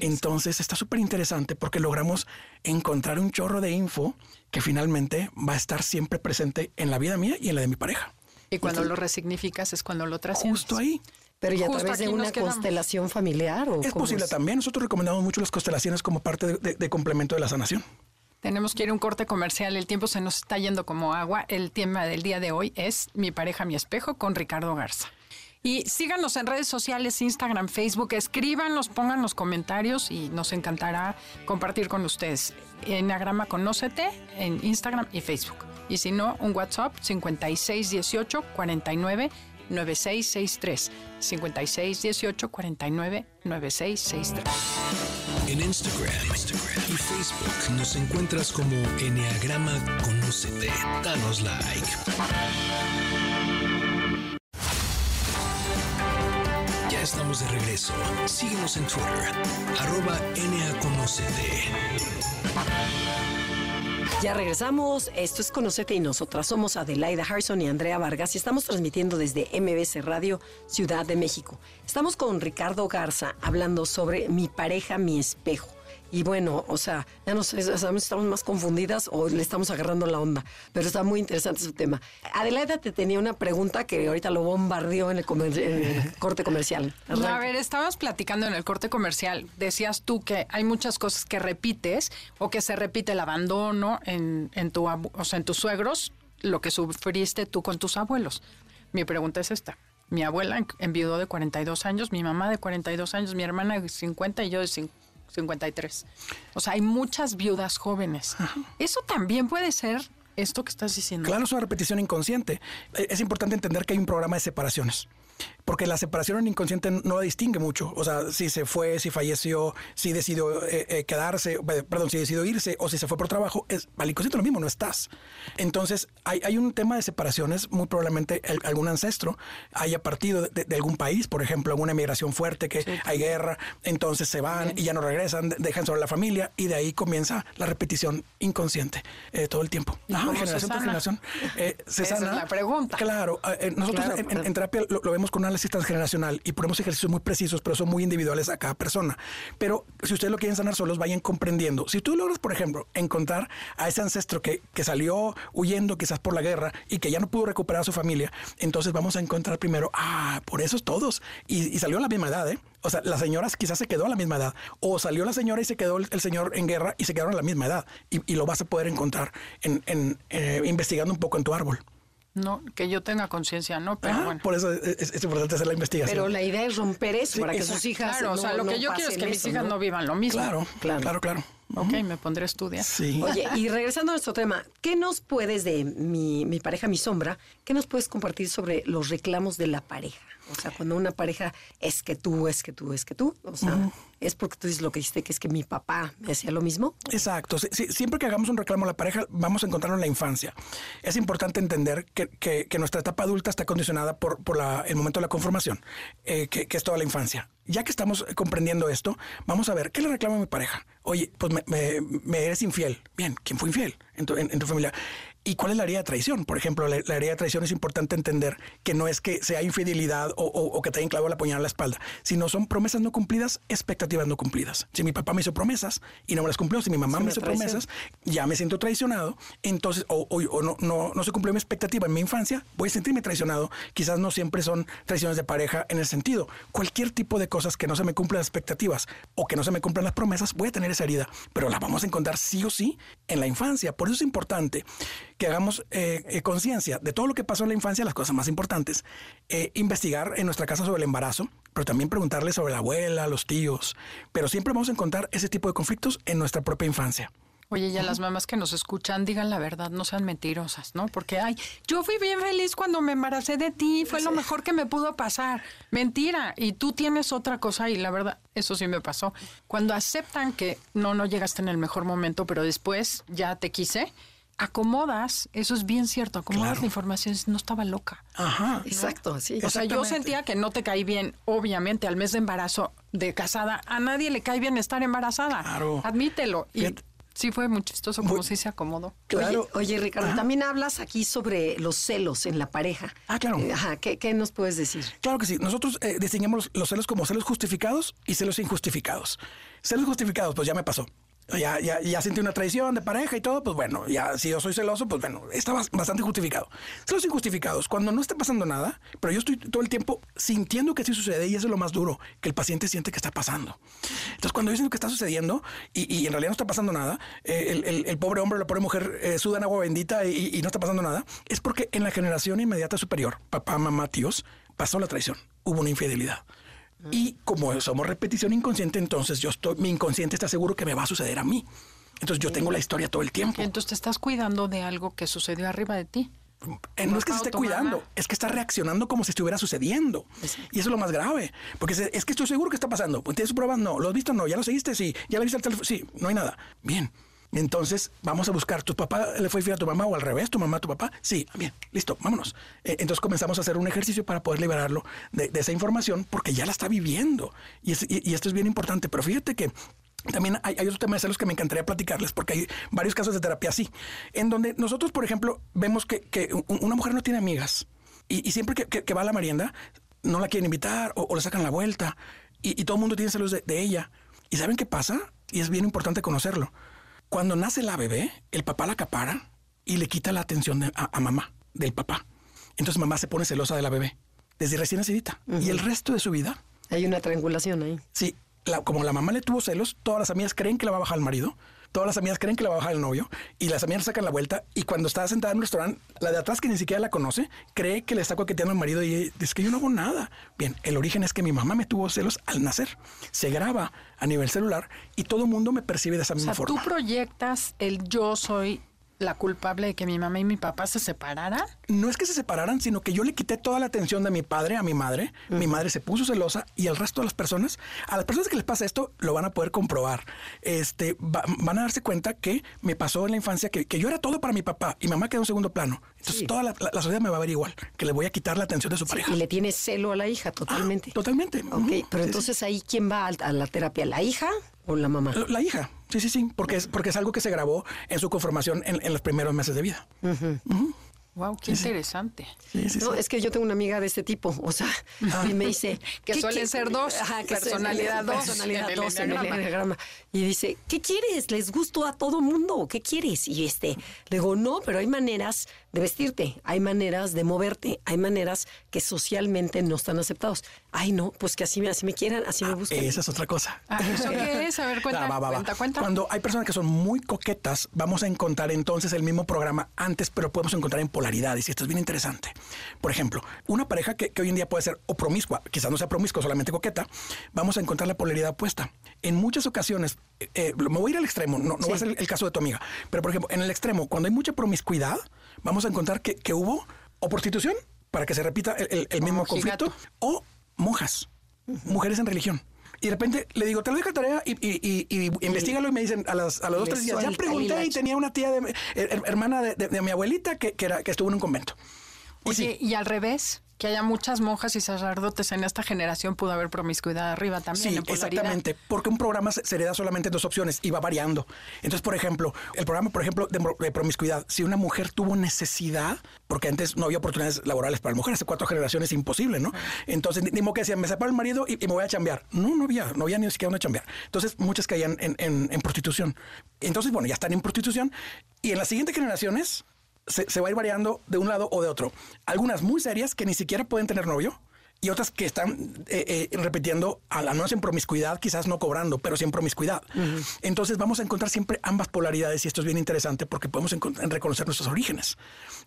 Entonces está súper interesante porque logramos encontrar un chorro de info que finalmente va a estar siempre presente en la vida mía y en la de mi pareja. Y cuando lo resignificas es cuando lo trasciendes. Justo ahí. Pero ya a través de una constelación familiar o es posible también. Nosotros recomendamos mucho las constelaciones como parte de, complemento de la sanación. Tenemos que ir a un corte comercial. El tiempo se nos está yendo como agua. El tema del día de hoy es Mi pareja, mi espejo con Ricardo Garza. Y síganos en redes sociales, Instagram, Facebook, escríbanos, pongan los comentarios y nos encantará compartir con ustedes. Enagrama Conócete en Instagram y Facebook. Y si no, un WhatsApp 5618 49 9663 5618 49 9663. En Instagram, y Facebook nos encuentras como Enneagrama Conocete. Danos like. Ya estamos de regreso. Síguenos en Twitter, arroba Conocete. Ya regresamos. Esto es Conocete y nosotras somos Adelaida Harrison y Andrea Vargas y estamos transmitiendo desde MBC Radio Ciudad de México. Estamos con Ricardo Garza hablando sobre mi pareja, mi espejo. Y bueno, o sea, ya no sé, estamos más confundidas o le estamos agarrando la onda, pero está muy interesante su tema. Adelaida te tenía una pregunta que ahorita lo bombardeó en el, corte comercial. A ver, estábamos platicando en el corte comercial, decías tú que hay muchas cosas que repites o que se repite el abandono en, en, tu, o sea, en tus suegros, lo que sufriste tú con tus abuelos. Mi pregunta es esta. Mi abuela enviudó de 42 años, mi mamá de 42 años, mi hermana de 50 y yo de 50 53. O sea, hay muchas viudas jóvenes. Eso también puede ser esto que estás diciendo. Claro, es una repetición inconsciente. Eh, Es importante entender que hay un programa de separaciones. Porque la separación en inconsciente no la distingue mucho. O sea, si se fue, si falleció, si decidió eh, eh, quedarse, eh, perdón, si decidió irse o si se fue por trabajo, es al inconsciente lo mismo, no estás. Entonces, hay, hay un tema de separaciones, muy probablemente el- algún ancestro haya partido de, de algún país, por ejemplo, alguna emigración fuerte, que hay guerra, entonces se van y ya no regresan, de- dejan sobre la familia y de ahí comienza la repetición inconsciente eh, todo el tiempo. Ajá, generación tras generación. Eh, se Esa es sana. la pregunta. Claro, eh, nosotros Claro, en- en, en terapia lo, lo vemos con un análisis transgeneracional y ponemos ejercicios muy precisos, pero son muy individuales a cada persona. Pero si ustedes lo quieren sanar solos, vayan comprendiendo. Si tú logras, por ejemplo, encontrar a ese ancestro que, que salió huyendo quizás por la guerra y que ya no pudo recuperar a su familia, entonces vamos a encontrar primero, ah, por esos todos. Y, y salió a la misma edad, ¿eh? O sea, la señora quizás se quedó a la misma edad. O salió la señora y se quedó el, señor en guerra y se quedaron a la misma edad. Y, lo vas a poder encontrar en, en, eh, investigando un poco en tu árbol. No, que yo tenga conciencia, ¿no? Pero Ajá, bueno. Por eso es, es importante hacer la investigación. Pero la idea es romper eso Sí, para que exacto. sus hijas. Claro, o no- sea, lo no que yo quiero es que mis eso, hijas no vivan lo mismo. Claro, Claro. claro, claro. Ok, me pondré a estudiar. Sí. Oye, y regresando a nuestro tema, ¿qué nos puedes de mi, mi pareja, mi sombra, qué nos puedes compartir sobre los reclamos de la pareja? O sea, cuando una pareja es que tú, es que tú, es que tú, o sea, es porque tú dices lo que dijiste, que es que mi papá me hacía lo mismo. Exacto. Sí, sí, siempre que hagamos un reclamo a la pareja, vamos a encontrarlo en la infancia. Es importante entender que, que- que nuestra etapa adulta está condicionada por, por la- el momento de la conformación, eh, que, que es toda la infancia. Ya que estamos comprendiendo esto, vamos a ver, ¿qué le reclamo a mi pareja? Oye, pues me, me- me eres infiel. Bien, ¿quién fue infiel en tu, en- en tu familia? ¿Y cuál es la herida de traición? Por ejemplo, la, la herida de traición es importante entender que no es que sea infidelidad o, o- o que te hayan clavado la puñalada en la espalda, sino son promesas no cumplidas, expectativas no cumplidas. Si mi papá me hizo promesas y no me las cumplió, si mi mamá me hizo traición. promesas, ya me siento traicionado, entonces, o, o- no, no, no se cumplió mi expectativa en mi infancia, voy a sentirme traicionado. Quizás no siempre son traiciones de pareja en ese sentido. Cualquier tipo de cosas que no se me cumplan las expectativas o que no se me cumplan las promesas, voy a tener esa herida, pero la vamos a encontrar sí o sí en la infancia. Por eso es importante que hagamos eh, eh, conciencia de todo lo que pasó en la infancia, las cosas más importantes, eh, investigar en nuestra casa sobre el embarazo, pero también preguntarle sobre la abuela, los tíos, pero siempre vamos a encontrar ese tipo de conflictos en nuestra propia infancia. Oye, ya las mamás que nos escuchan, digan la verdad, no sean mentirosas, ¿no? Porque, ay, yo fui bien feliz cuando me embaracé de ti, fue lo mejor que me pudo pasar. Mentira, y tú tienes otra cosa y la verdad, eso sí me pasó. Cuando aceptan que no, no llegaste en el mejor momento, pero después ya te quise, acomodas, eso es bien cierto, acomodas Claro. la información, no estaba loca. Ajá. Exacto, sí. O sea, yo sentía que no te caí bien, obviamente, al mes de embarazo de casada. A nadie le cae bien estar embarazada. Claro. Admítelo. Y Fíjate. sí fue muy chistoso como sí se acomodó. Claro. Oye, oye, Ricardo, también hablas aquí sobre los celos en la pareja. Ah, claro. Eh, Ajá, ¿qué, qué nos puedes decir? Claro que sí. Nosotros eh, los celos como celos justificados y celos injustificados. Celos justificados, pues ya me pasó. Ya, ya, ya sentí una traición de pareja y todo, pues bueno, ya si yo soy celoso, pues bueno, está bas- bastante justificado. Celos injustificados, cuando no está pasando nada, pero yo estoy todo el tiempo sintiendo que sí sucede y es lo más duro, que el paciente siente que está pasando. Entonces, cuando yo siento que está sucediendo y, en realidad no está pasando nada, eh, el, el- el pobre hombre o la pobre mujer eh, sudan agua bendita y, y no está pasando nada, es porque en la generación inmediata superior, papá, mamá, tíos, pasó la traición, hubo una infidelidad. Y como somos repetición inconsciente, entonces yo estoy, mi inconsciente está seguro que me va a suceder a mí. Entonces yo tengo la historia todo el tiempo. Entonces te estás cuidando de algo que sucedió arriba de ti. Eh, no es que se esté cuidando, es que está reaccionando como si estuviera sucediendo. Y eso es lo más grave. Porque es, es que estoy seguro que está pasando. ¿Tienes pruebas? No. ¿Lo has visto? No. ¿Ya lo seguiste? Sí. ¿Ya lo viste al teléfono? Sí. No hay nada. Bien. Entonces, vamos a buscar. ¿Tu papá le fue infiel a tu mamá o al revés? ¿Tu mamá a tu papá? Sí. Bien. Listo. Vámonos. Eh, entonces comenzamos a hacer un ejercicio para poder liberarlo de, esa información porque ya la está viviendo. Y, es- y- y esto es bien importante. Pero fíjate que también hay, hay otro tema de celos que me encantaría platicarles, porque hay varios casos de terapia así, en donde nosotros, por ejemplo, vemos que, que un- una mujer no tiene amigas y, siempre que, va a la merienda, no la quieren invitar o, o le sacan la vuelta y, y todo el mundo tiene celos de, de ella. ¿Y saben qué pasa? Y es bien importante conocerlo. Cuando nace la bebé, el papá la acapara y le quita la atención de- a, a mamá, del papá. Entonces mamá se pone celosa de la bebé, desde recién nacidita. Y el resto de su vida Hay una triangulación ahí. Sí, la- como la mamá le tuvo celos, todas las amigas creen que la va a bajar el marido, todas las amigas creen que la va a bajar el novio, y las amigas sacan la vuelta, y cuando está sentada en un restaurante, la de atrás que ni siquiera la conoce, cree que le está coqueteando al marido y dice que yo no hago nada. Bien, el origen es que mi mamá me tuvo celos al nacer. Se graba a nivel celular y todo el mundo me percibe de esa O misma sea, tú forma. proyectas el yo soy la culpable de que mi mamá y mi papá se separaran? No es que se separaran, sino que yo le quité toda la atención de mi padre a mi madre. Mi madre se puso celosa y el resto de las personas, a las personas que les pasa esto, lo van a poder comprobar. Este, va- van a darse cuenta que me pasó en la infancia que, que yo era todo para mi papá y mamá quedó en segundo plano. Entonces Sí. toda la, la- la sociedad me va a ver igual, que le voy a quitar la atención de su pareja. Y le tienes celo a la hija, totalmente. Totalmente. Ok, pero Sí, sí. entonces ahí, ¿quién va al- a la terapia? ¿La hija o la mamá? La hija, sí, sí, sí, porque es, porque es algo que se grabó en su conformación en, en los primeros meses de vida. Wow, qué interesante. Sí, sí, No, sí. es que yo tengo una amiga de este tipo, o sea, y me dice... Que ¿qué suelen ser dos, que personalidad dos personalidad en el dos en el enneagrama. Y dice, ¿qué quieres? ¿Les gustó a todo mundo? ¿Qué quieres? Y este, le digo, no, pero hay maneras de vestirte, hay maneras de moverte, hay maneras que socialmente no están aceptados. Ay, no, pues que así me, así me quieran, así me buscan. Esa es otra cosa. Ah, ¿Eso qué es? A ver, cuenta, Ah, va, va, va. cuenta, cuenta. Cuando hay personas que son muy coquetas, vamos a encontrar entonces el mismo programa antes, pero podemos encontrar en polaridades. Y esto es bien interesante. Por ejemplo, una pareja que, que hoy en día puede ser o promiscua, quizás no sea promiscua, solamente coqueta, vamos a encontrar la polaridad opuesta. En muchas ocasiones, eh, eh, me voy a ir al extremo, no, no va a ser el, el caso de tu amiga, pero por ejemplo, en el extremo, cuando hay mucha promiscuidad, vamos a encontrar que, que hubo o prostitución, para que se repita el, el- el mismo conflicto, o monjas, mujeres en religión. Y de repente le digo, te lo dejo de tarea y, y, y, y investigalo y me dicen a, las, a los dos tres días, ya pregunté y tenía una tía, de, her- hermana de, de- de mi abuelita que, que, era, que estuvo en un convento. Y Oye, sí, y al revés, que haya muchas monjas y sacerdotes en esta generación, pudo haber promiscuidad arriba también. Sí, exactamente, porque un programa se, se hereda solamente en dos opciones y va variando. Entonces, por ejemplo, el programa, por ejemplo, de, promiscuidad, si una mujer tuvo necesidad, porque antes no había oportunidades laborales para mujeres, hace cuatro generaciones imposible, ¿no? Entonces, ni, ni modo que decían, me separo el marido y, y me voy a chambear. No, no había, no había ni siquiera una chambear. Entonces, muchas caían en, en- en prostitución. Entonces, bueno, ya están en prostitución y en las siguientes generaciones se, se va a ir variando de un lado o de otro. Algunas muy serias que ni siquiera pueden tener novio y otras que están eh, eh, repitiendo, al menos en promiscuidad, quizás no cobrando, pero sí en promiscuidad. Entonces vamos a encontrar siempre ambas polaridades y esto es bien interesante porque podemos reconocer nuestros orígenes.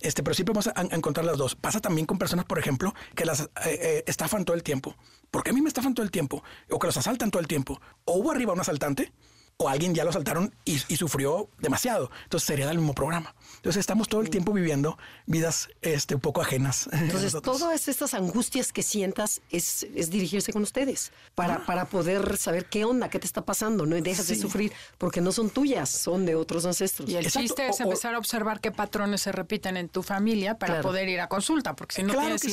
Este, pero siempre vamos a, a encontrar las dos. Pasa también con personas, por ejemplo, que las eh, eh, estafan todo el tiempo. ¿Por qué a mí me estafan todo el tiempo? O que los asaltan todo el tiempo. O hubo arriba un asaltante o alguien ya lo asaltaron y, y sufrió demasiado. Entonces sería del mismo programa. Entonces estamos todo el tiempo viviendo vidas este, un poco ajenas. Entonces, todas estas angustias que sientas es, es dirigirse con ustedes para, para poder saber qué onda, qué te está pasando, ¿no? Y dejas de sufrir porque no son tuyas, son de otros ancestros. Y el Exacto, chiste es o- empezar a observar qué patrones se repiten en tu familia para Claro. poder ir a consulta, porque si no Claro tienes sí.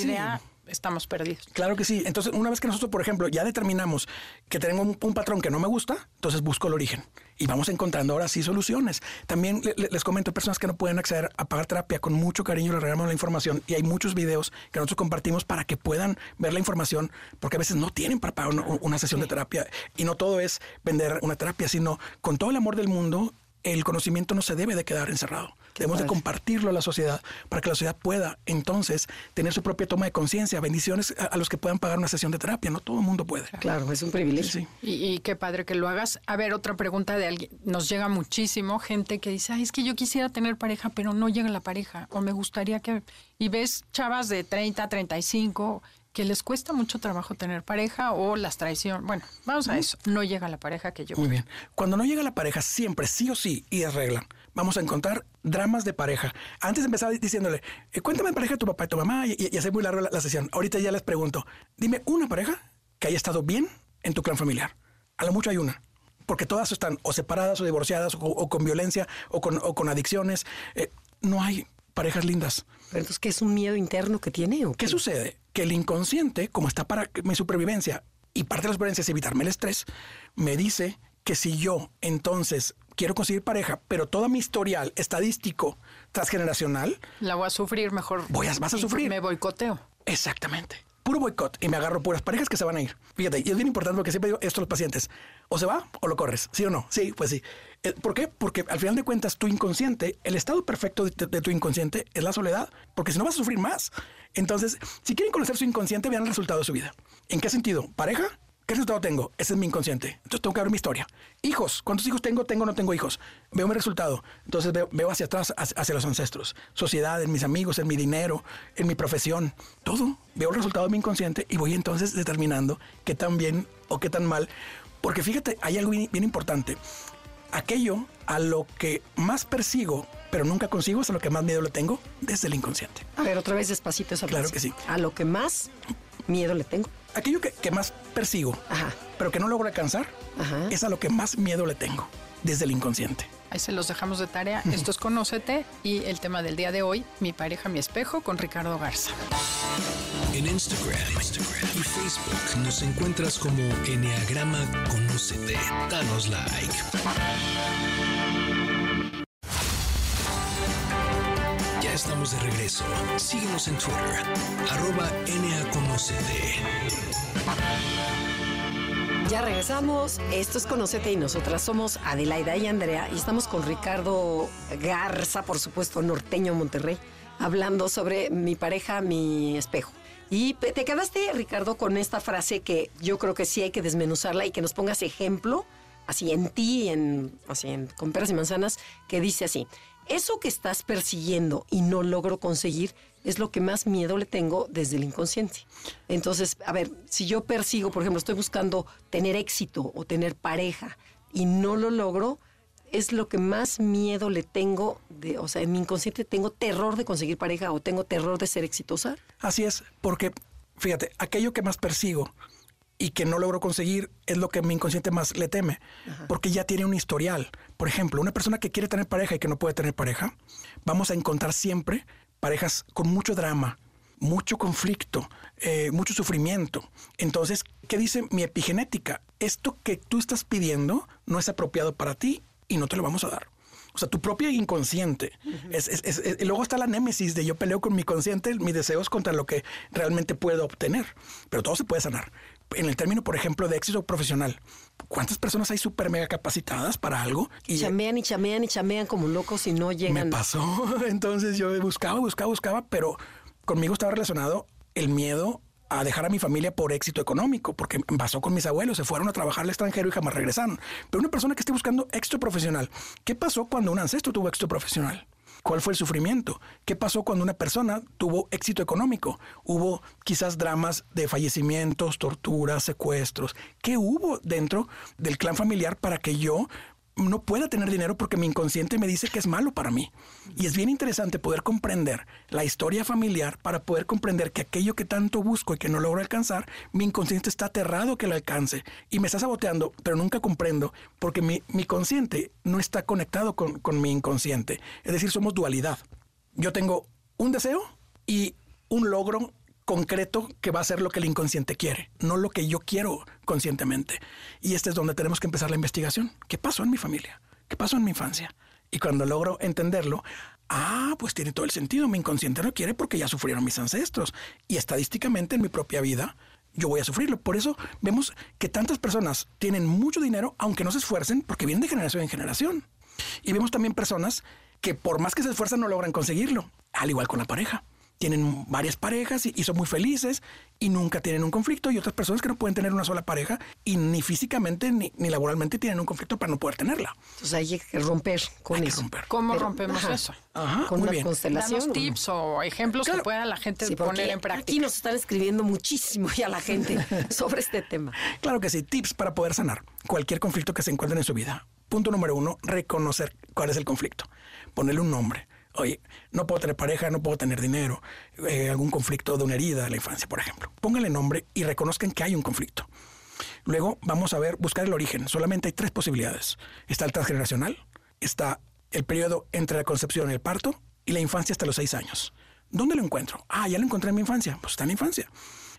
Estamos perdidos. Claro que sí. Entonces, una vez que nosotros, por ejemplo, ya determinamos que tenemos un, un patrón que no me gusta, entonces busco el origen y vamos encontrando ahora sí soluciones. También le- le- les comento, personas que no pueden acceder a pagar terapia, con mucho cariño les regalamos la información y hay muchos videos que nosotros compartimos para que puedan ver la información, porque a veces no tienen para pagar una, una sesión de terapia y no todo es vender una terapia, sino con todo el amor del mundo. El conocimiento no se debe de quedar encerrado. Debemos de compartirlo a la sociedad para que la sociedad pueda entonces tener su propia toma de conciencia. Bendiciones a, a los que puedan pagar una sesión de terapia. No todo el mundo puede. Claro, es un privilegio. Sí. Y, y qué padre que lo hagas. A ver, otra pregunta de alguien. Nos llega muchísimo gente que dice, Ay, es que yo quisiera tener pareja, pero no llega la pareja. O me gustaría que... Y ves chavas de 30, 35 que les cuesta mucho trabajo tener pareja o las traiciones. Bueno, vamos a eso. No llega la pareja que yo. Muy bien. Cuando no llega la pareja, siempre, sí o sí, y es regla, vamos a encontrar dramas de pareja. Antes empezaba diciéndole, eh, cuéntame de pareja de tu papá y tu mamá, y, y, y hacer muy larga la, la sesión. Ahorita ya les pregunto, dime una pareja que haya estado bien en tu clan familiar. A lo mucho hay una. Porque todas están o separadas o divorciadas o, o con violencia o con, o con adicciones. Eh, no hay parejas lindas. Pero entonces, ¿qué es un miedo interno que tiene? ¿o ¿Qué sucede? Que el inconsciente, como está para mi supervivencia y parte de la supervivencia es evitarme el estrés, me dice que si yo entonces quiero conseguir pareja, pero todo mi historial estadístico transgeneracional, La voy a sufrir mejor. Voy a- vas a y sufrir. Me boicoteo. exactamente. Puro boicot y me agarro puras parejas que se van a ir. Fíjate, y es bien importante porque siempre digo esto a los pacientes. O se va o lo corres, ¿sí o no? Sí, pues sí. Eh, ¿Por qué? Porque al final de cuentas tu inconsciente, el estado perfecto de, de tu inconsciente es la soledad, porque si no vas a sufrir más. Entonces, si quieren conocer su inconsciente, vean el resultado de su vida. ¿En qué sentido? ¿Pareja? ¿Qué resultado tengo? Ese es mi inconsciente. Entonces tengo que ver mi historia. Hijos. ¿Cuántos hijos tengo? Tengo o no tengo hijos. Veo mi resultado. Entonces veo, veo hacia atrás, hacia, hacia los ancestros. Sociedad, en mis amigos, en mi dinero, en mi profesión. Todo. Veo el resultado de mi inconsciente y voy entonces determinando qué tan bien o qué tan mal. Porque fíjate, hay algo bien, bien importante. Aquello a lo que más persigo pero nunca consigo hasta lo que más miedo le tengo desde el inconsciente. A ver, otra vez despacito esa Claro que sí. A lo que más miedo le tengo. Aquello que, que más persigo, Ajá. pero que no logro alcanzar, Ajá. es a lo que más miedo le tengo desde el inconsciente. Ahí se los dejamos de tarea. Esto es Conócete y el tema del día de hoy, mi pareja, mi espejo, con Ricardo Garza. En Instagram, Instagram y Facebook nos encuentras como Enneagrama Conócete. Danos like. De regreso. Síguenos en Twitter, arroba NAConócete. Ya regresamos. Esto es Conocete y nosotras somos Adelaida y Andrea y estamos con Ricardo Garza, por supuesto, norteño Monterrey, hablando sobre mi pareja, mi espejo. Y te quedaste, Ricardo, con esta frase que yo creo que sí hay que desmenuzarla y que nos pongas ejemplo, así en ti, en, así con peras y manzanas, que dice así, eso que estás persiguiendo y no logro conseguir es lo que más miedo le tengo desde el inconsciente. Entonces, a ver, si yo persigo, por ejemplo, estoy buscando tener éxito o tener pareja y no lo logro, es lo que más miedo le tengo, de, o sea, en mi inconsciente tengo terror de conseguir pareja o tengo terror de ser exitosa. Así es, porque fíjate, aquello que más persigo y que no logro conseguir es lo que mi inconsciente más le teme, porque ya tiene un historial. Por ejemplo, una persona que quiere tener pareja y que no puede tener pareja, vamos a encontrar siempre parejas con mucho drama, mucho conflicto, eh, mucho sufrimiento. Entonces, ¿qué dice mi epigenética? Esto que tú estás pidiendo no es apropiado para ti y no te lo vamos a dar. O sea, tu propia inconsciente. es- es- es- y luego está la némesis de yo peleo con mi consciente, mis deseos contra lo que realmente puedo obtener. Pero todo se puede sanar. En el término, por ejemplo, de éxito profesional, ¿cuántas personas hay súper mega capacitadas para algo? Y chamean y chamean y chamean como locos y no me llegan. pasó. Entonces yo buscaba, buscaba, buscaba, pero conmigo estaba relacionado el miedo a dejar a mi familia por éxito económico, porque me pasó con mis abuelos, se fueron a trabajar al extranjero y jamás regresaron. Pero una persona que esté buscando éxito profesional, ¿qué pasó cuando un ancestro tuvo éxito profesional? ¿Cuál fue el sufrimiento? ¿Qué pasó cuando una persona tuvo éxito económico? Hubo quizás dramas de fallecimientos, torturas, secuestros. ¿Qué hubo dentro del clan familiar para que yo no pueda tener dinero porque mi inconsciente me dice que es malo para mí. Y es bien interesante poder comprender la historia familiar para poder comprender que aquello que tanto busco y que no logro alcanzar, mi inconsciente está aterrado que lo alcance y me está saboteando, pero nunca comprendo porque mi, mi consciente no está conectado con, con mi inconsciente. Es decir, somos dualidad. Yo tengo un deseo y un logro concreto que va a ser lo que el inconsciente quiere, no lo que yo quiero conscientemente. Y este es donde tenemos que empezar la investigación. ¿Qué pasó en mi familia? ¿Qué pasó en mi infancia? Y cuando logro entenderlo, ah, pues tiene todo el sentido. Mi inconsciente no quiere porque ya sufrieron mis ancestros. Y estadísticamente en mi propia vida, yo voy a sufrirlo. Por eso vemos que tantas personas tienen mucho dinero, aunque no se esfuercen, porque vienen de generación en generación. Y vemos también personas que por más que se esfuerzan no logran conseguirlo, al igual con la pareja tienen varias parejas y, y, son muy felices y nunca tienen un conflicto y otras personas que no pueden tener una sola pareja y ni físicamente ni, ni laboralmente tienen un conflicto para no poder tenerla. Entonces hay que romper con hay eso. Que romper. ¿Cómo Pero, rompemos ajá, eso? Ajá, con muy una bien. constelación. Danos tips o ejemplos claro. que pueda la gente sí, poner en práctica. Aquí nos están escribiendo muchísimo ya la gente sobre este tema. Claro que sí, tips para poder sanar cualquier conflicto que se encuentren en su vida. Punto número uno, reconocer cuál es el conflicto. Ponerle un nombre. Oye, no puedo tener pareja, no puedo tener dinero, eh, algún conflicto de una herida de la infancia, por ejemplo. Pónganle nombre y reconozcan que hay un conflicto. Luego vamos a ver, buscar el origen. Solamente hay tres posibilidades. Está el transgeneracional, está el periodo entre la concepción y el parto y la infancia hasta los seis años. ¿Dónde lo encuentro? Ah, ya lo encontré en mi infancia. Pues está en la infancia.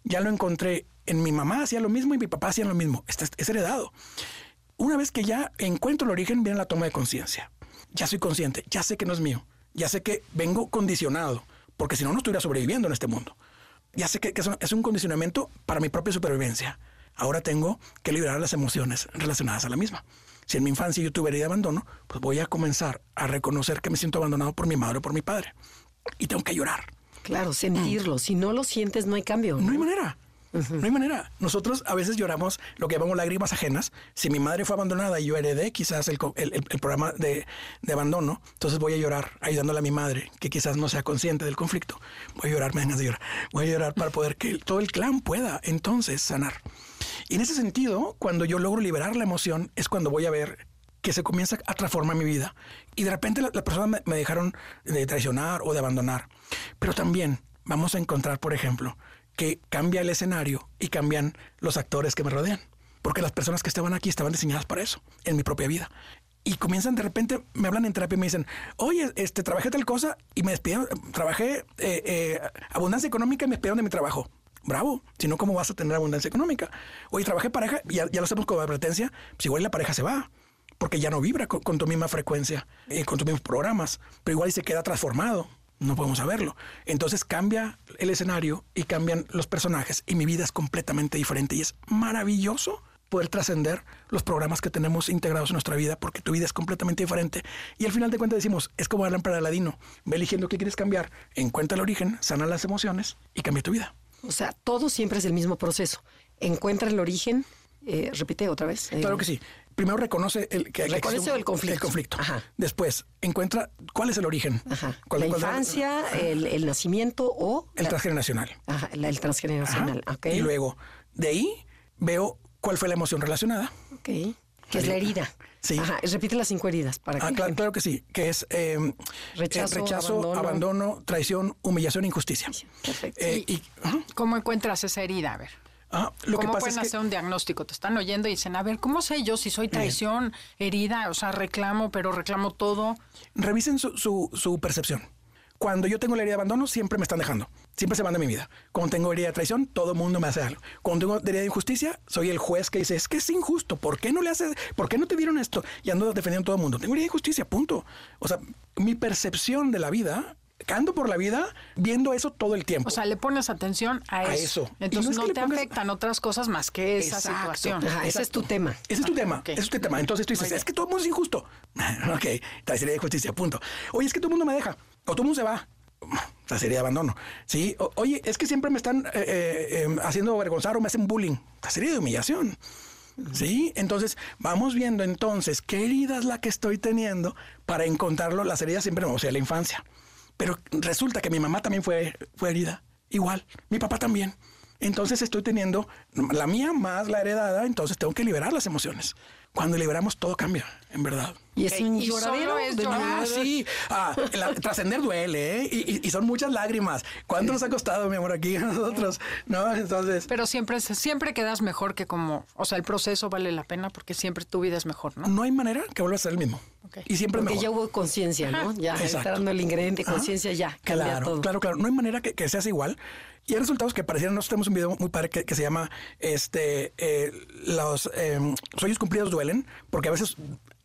Ya lo encontré en mi mamá, hacía lo mismo y mi papá hacía lo mismo. Está, es heredado. Una vez que ya encuentro el origen, viene la toma de conciencia. Ya soy consciente, ya sé que no es mío ya sé que vengo condicionado, porque si no, no estuviera sobreviviendo en este mundo. Ya sé que, que es un condicionamiento para mi propia supervivencia. Ahora tengo que liberar las emociones relacionadas a la misma. Si en mi infancia yo tuve herida de abandono, pues voy a comenzar a reconocer que me siento abandonado por mi madre o por mi padre. Y tengo que llorar. Claro, sentirlo. Mm. Si no lo sientes, no hay cambio. No, no hay manera. No hay manera. Nosotros a veces lloramos lo que llamamos lágrimas ajenas. Si mi madre fue abandonada y yo heredé quizás el, el, programa de, de, abandono, entonces voy a llorar ayudándole a mi madre, que quizás no sea consciente del conflicto. Voy a llorar, me de llorar. Voy a llorar para poder que todo el clan pueda entonces sanar. Y en ese sentido, cuando yo logro liberar la emoción, es cuando voy a ver que se comienza a transformar mi vida. Y de repente las personas me, me dejaron de traicionar o de abandonar. Pero también vamos a encontrar, por ejemplo, que cambia el escenario y cambian los actores que me rodean. Porque las personas que estaban aquí estaban diseñadas para eso, en mi propia vida. Y comienzan de repente, me hablan en terapia y me dicen, oye, este, trabajé tal cosa y me despidieron, trabajé eh, eh, abundancia económica y me despidieron de mi trabajo. Bravo, si no, ¿cómo vas a tener abundancia económica? Oye, trabajé pareja, ya, ya lo hacemos como advertencia, pues igual la pareja se va porque ya no vibra con, tu misma frecuencia, con tus mismos programas, pero igual se queda transformado no podemos saberlo. Entonces cambia el escenario y cambian los personajes y mi vida es completamente diferente y es maravilloso poder trascender los programas que tenemos integrados en nuestra vida porque tu vida es completamente diferente. Y al final de cuentas decimos, es como la lámpara de Aladino, ve eligiendo qué quieres cambiar, encuentra el origen, sana las emociones y cambia tu vida. O sea, todo siempre es el mismo proceso. Encuentra el origen, eh, repite otra vez. Eh, claro que sí. Primero reconoce el que reconoce el conflicto. El conflicto. Después encuentra cuál es el origen. ¿Cuál, la infancia, el, nacimiento o el transgeneracional. Ajá, el transgeneracional. Y luego de ahí veo cuál fue la emoción relacionada. Ok. Que es la herida. Sí. Ajá. Repite las cinco heridas para ah, claro, claro, que sí. Que es em, rechazo, rechazo abandono. traición, humillación, injusticia. Perfecto. Eh, y, ¿Cómo encuentras esa herida? A ver. Ah, lo ¿Cómo que pueden hacer un diagnóstico? Te están oyendo y dicen, a ver, ¿cómo sé yo si soy traición, herida? O sea, reclamo, pero reclamo todo. Revisen su, su, percepción. Cuando yo tengo la herida de abandono, siempre me están dejando. Siempre se van de mi vida. Cuando tengo herida de traición, todo el mundo me hace algo. Cuando tengo herida de injusticia, soy el juez que dice, es que es injusto. ¿Por qué no le haces? ¿Por qué no te dieron esto? Y ando defendiendo a todo el mundo. Tengo herida de injusticia, punto. O sea, mi percepción de la vida ando por la vida viendo eso todo el tiempo. O sea, le pones atención a, eso. Entonces no, te afectan otras cosas más que esa situación. ese es tu tema. Ese es tu tema. Ese es tu tema. Entonces tú dices, es que todo el mundo es injusto. ok, la serie de justicia, punto. Oye, es que todo el mundo me deja. O todo el mundo se va. La serie de abandono. Sí, oye, es que siempre me están eh, eh, em, haciendo avergonzar o me hacen bullying. La serie de humillación. ¿Sí? Entonces, vamos viendo entonces qué herida es la que estoy teniendo para encontrarlo. Las heridas siempre me a la infancia. Pero resulta que mi mamá también fue, fue herida. Igual, mi papá también. Entonces estoy teniendo la mía más la heredada, entonces tengo que liberar las emociones. Cuando liberamos todo cambia, en verdad. Y es un lloradero. Es ah, sí. Ah, trascender duele, ¿eh? Y, son muchas lágrimas. ¿Cuánto nos ha costado, mi amor, aquí a nosotros? ¿No? Entonces... Pero siempre, siempre quedas mejor que como... O sea, el proceso vale la pena porque siempre tu vida es mejor, ¿no? No hay manera que vuelva a ser el mismo. Y siempre porque mejor. ya hubo conciencia, ¿no? Ya está dando el ingrediente conciencia, ya. Claro, claro, claro. No hay manera que, que seas igual. Y hay resultados que parecieran, nosotros tenemos un video muy padre que, se llama este eh, Los em, sueños cumplidos duelen, porque a veces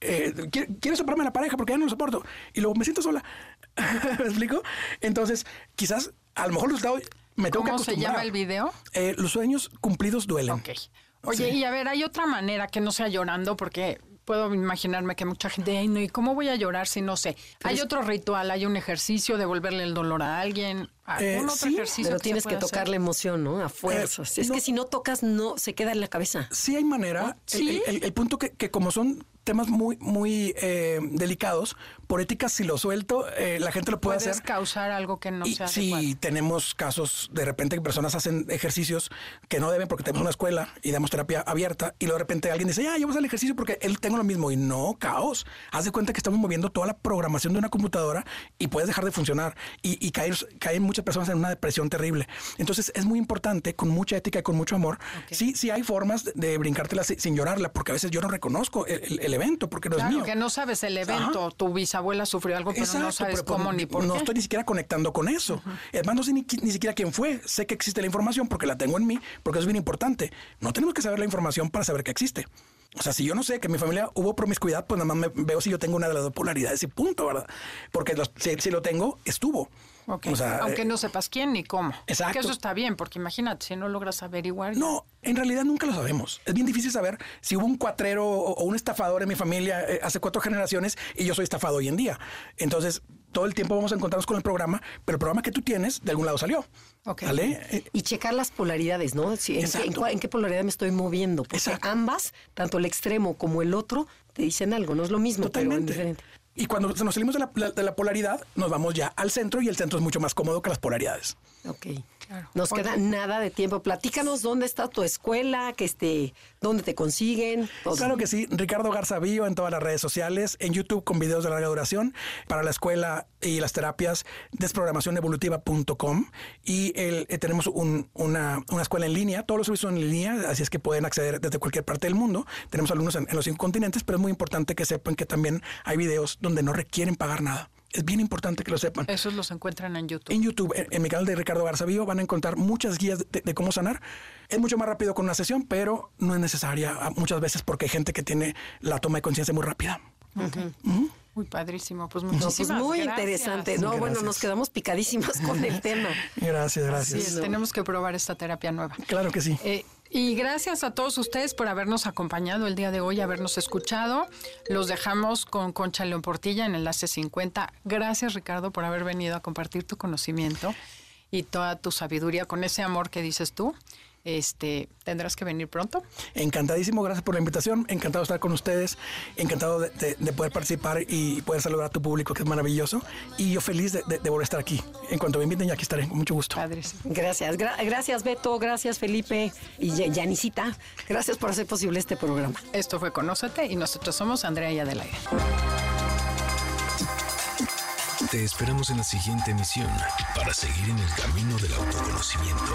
eh, quiero, separarme la pareja porque ya no lo soporto. Y luego me siento sola. ¿Me explico? Entonces, quizás a lo mejor el resultado me tengo ¿Cómo se llama el video? Eh, los sueños cumplidos duelen. Ok. Oye, y a ver, hay otra manera que no sea llorando, porque puedo imaginarme que mucha gente, Ay, no, ¿y cómo voy a llorar si no sé? ¿Hay otro ritual, hay un ejercicio de volverle el dolor a alguien? Eh, ¿Algún otro ejercicio pero tienes que tocar la emoción, ¿no? A fuerzas. es que si no tocas, no se queda en la cabeza. Sí hay manera. ¿Sí? El, punto que, que, como son temas muy, muy eh, delicados. Por ética, si lo suelto, eh, la gente lo puede Puedes hacer. causar algo que no sea Sí, tenemos casos de repente que personas hacen ejercicios que no deben porque tenemos una escuela y damos terapia abierta y luego de repente alguien dice, ya, yo voy a hacer el ejercicio porque él tengo lo mismo. Y no, caos. Haz de cuenta que estamos moviendo toda la programación de una computadora y puedes dejar de funcionar y, y caer, caen muchas personas en una depresión terrible. Entonces es muy importante, con mucha ética y con mucho amor. Sí, sí hay formas de, brincártela sin llorarla porque a veces yo no reconozco el evento porque no es mío. que no sabes el evento. Tu bisabuela sufrió algo, pero no sabes cómo ni por no qué. estoy ni siquiera conectando con eso. Además, no sé ni, siquiera quién fue. Sé que existe la información porque la tengo en mí, porque es bien importante. No tenemos que saber la información para saber que existe. O sea, si yo no sé que en mi familia hubo promiscuidad, pues nada más me veo si yo tengo una de las dos polaridades y punto, ¿verdad? Porque si, lo tengo, estuvo. Aunque no sepas quién ni cómo. Exacto. Que eso está bien, porque imagínate, si no logras averiguar. No, en realidad nunca lo sabemos. Es bien difícil saber si hubo un cuatrero o, un estafador en mi familia eh, hace cuatro generaciones y yo soy estafado hoy en día. Entonces, todo el tiempo vamos a encontrarnos con el programa, pero el programa que tú tienes de algún lado salió. ¿Vale? Y checar las polaridades, ¿no? en, qué polaridad me estoy moviendo? Porque ambas, tanto el extremo como el otro, te dicen algo, no es lo mismo, Totalmente. pero diferente. Y cuando nos salimos de la, polaridad, nos vamos ya al centro y el centro es mucho más cómodo que las polaridades. Ok. Nos queda nada de tiempo. Platícanos dónde está tu escuela, que este, dónde te consiguen. Claro que sí. Ricardo Garza Bio en todas las redes sociales, en YouTube con videos de larga duración para la escuela y las terapias, desprogramacionevolutiva.com y el, eh, tenemos una, escuela en línea, todos los servicios son en línea, así es que pueden acceder desde cualquier parte del mundo. Tenemos alumnos en los cinco continentes, pero es muy importante que sepan que también hay videos donde no requieren pagar nada. Es bien importante que lo sepan. Esos los encuentran en YouTube. En YouTube, en, mi canal de Ricardo Garza Vivo, van a encontrar muchas guías de, cómo sanar. Es mucho más rápido con una sesión, pero no es necesaria muchas veces porque hay gente que tiene la toma de conciencia muy rápida. Muy padrísimo, pues, pues muchísimas muy interesante. No, bueno, nos quedamos picadísimas con el tema. Gracias, gracias. tenemos que probar esta terapia nueva. Claro que sí. Eh, y gracias a todos ustedes por habernos acompañado el día de hoy, habernos escuchado. Los dejamos con Concha León Portilla en Enlace 50. Gracias, Ricardo, por haber venido a compartir tu conocimiento y toda tu sabiduría con ese amor que dices tú. Este, tendrás que venir pronto. Encantadísimo, gracias por la invitación, encantado de estar con ustedes, encantado de, poder participar y poder saludar a tu público, que es maravilloso, y yo feliz de, volver a estar aquí. En cuanto me inviten, ya aquí estaré, con mucho gusto. Gracias, gracias Beto, gracias Felipe y Yanisita, gracias por hacer posible este programa. Esto fue Conócete y nosotros somos Andrea y Adelaide. Te esperamos en la siguiente emisión para seguir en el camino del autoconocimiento.